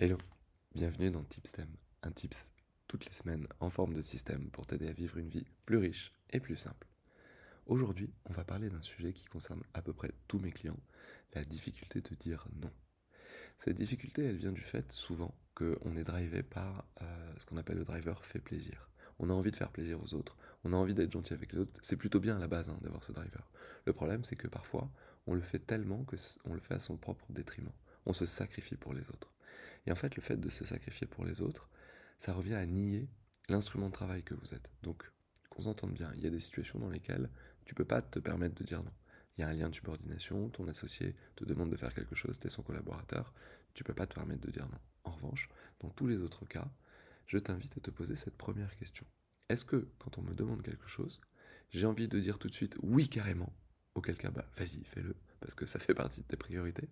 Hello, bienvenue dans Tipstem, un tips toutes les semaines en forme de système pour t'aider à vivre une vie plus riche et plus simple. Aujourd'hui, on va parler d'un sujet qui concerne à peu près tous mes clients, la difficulté de dire non. Cette difficulté, elle vient du fait souvent qu'on est drivé par euh, ce qu'on appelle le driver fait plaisir. On a envie de faire plaisir aux autres, on a envie d'être gentil avec les autres, c'est plutôt bien à la base hein, d'avoir ce driver. Le problème, c'est que parfois, on le fait tellement que on le fait à son propre détriment. On se sacrifie pour les autres. Et en fait, le fait de se sacrifier pour les autres, ça revient à nier l'instrument de travail que vous êtes. Donc, qu'on s'entende bien, il y a des situations dans lesquelles tu peux pas te permettre de dire non. Il y a un lien de subordination, ton associé te demande de faire quelque chose, tu es son collaborateur, tu peux pas te permettre de dire non. En revanche, dans tous les autres cas, je t'invite à te poser cette première question. Est-ce que, quand on me demande quelque chose, j'ai envie de dire tout de suite oui carrément, auquel cas, bah vas-y, fais-le, parce que ça fait partie de tes priorités,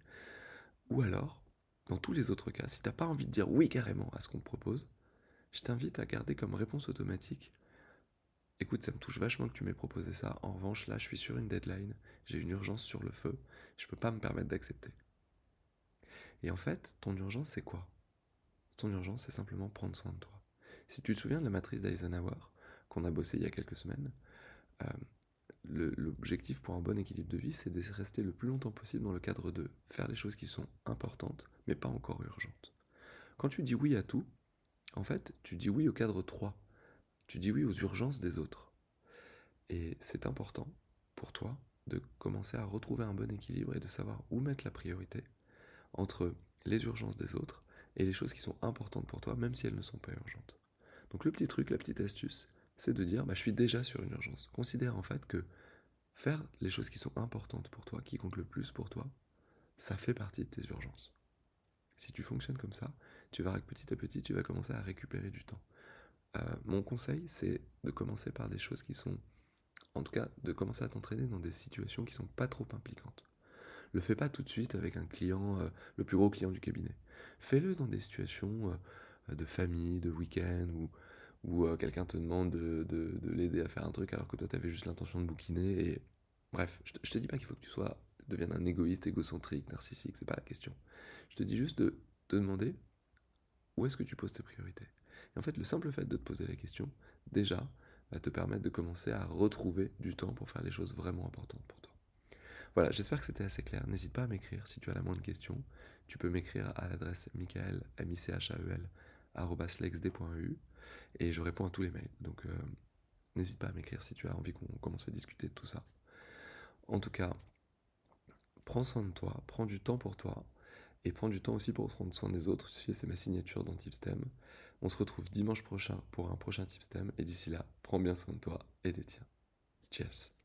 ou alors, dans tous les autres cas, si t'as pas envie de dire oui carrément à ce qu'on te propose, je t'invite à garder comme réponse automatique Écoute, ça me touche vachement que tu m'aies proposé ça. En revanche, là, je suis sur une deadline, j'ai une urgence sur le feu, je peux pas me permettre d'accepter. Et en fait, ton urgence, c'est quoi? Ton urgence, c'est simplement prendre soin de toi. Si tu te souviens de la matrice d'Eisenhower qu'on a bossé il y a quelques semaines, euh, l'objectif pour un bon équilibre de vie, c'est de rester le plus longtemps possible dans le cadre de faire les choses qui sont importantes, mais pas encore urgentes. Quand tu dis oui à tout, en fait, tu dis oui au cadre 3. Tu dis oui aux urgences des autres. Et c'est important pour toi de commencer à retrouver un bon équilibre et de savoir où mettre la priorité entre les urgences des autres et les choses qui sont importantes pour toi, même si elles ne sont pas urgentes. Donc le petit truc, la petite astuce, c'est de dire bah, je suis déjà sur une urgence. Considère en fait que faire les choses qui sont importantes pour toi, qui comptent le plus pour toi, ça fait partie de tes urgences. Si tu fonctionnes comme ça, tu que petit à petit, tu vas commencer à récupérer du temps. Euh, mon conseil, c'est de commencer par des choses qui sont, en tout cas, de commencer à t'entraîner dans des situations qui sont pas trop impliquantes. Le fais pas tout de suite avec un client, euh, le plus gros client du cabinet. Fais-le dans des situations euh, de famille, de week-end, ou où euh, quelqu'un te demande de, l'aider à faire un truc alors que toi tu avais juste l'intention de bouquiner. Et bref, je, te dis pas qu'il faut que tu sois deviennes un égoïste, égocentrique, narcissique, c'est pas la question. Je te dis juste de te demander où est-ce que tu poses tes priorités. Et en fait, le simple fait de te poser la question, déjà, va te permettre de commencer à retrouver du temps pour faire les choses vraiment importantes pour toi. Voilà, j'espère que c'était assez clair. N'hésite pas à m'écrire si tu as la moindre question. Tu peux m'écrire à l'adresse michael, m i c h a e l et je réponds à tous les mails. Donc euh, n'hésite pas à m'écrire si tu as envie qu'on commence à discuter de tout ça. En tout cas, prends soin de toi, prends du temps pour toi et prends du temps aussi pour prendre soin des autres. C'est ma signature dans Tipstem. On se retrouve dimanche prochain pour un prochain Tipstem et d'ici là, prends bien soin de toi et des tiens. Cheers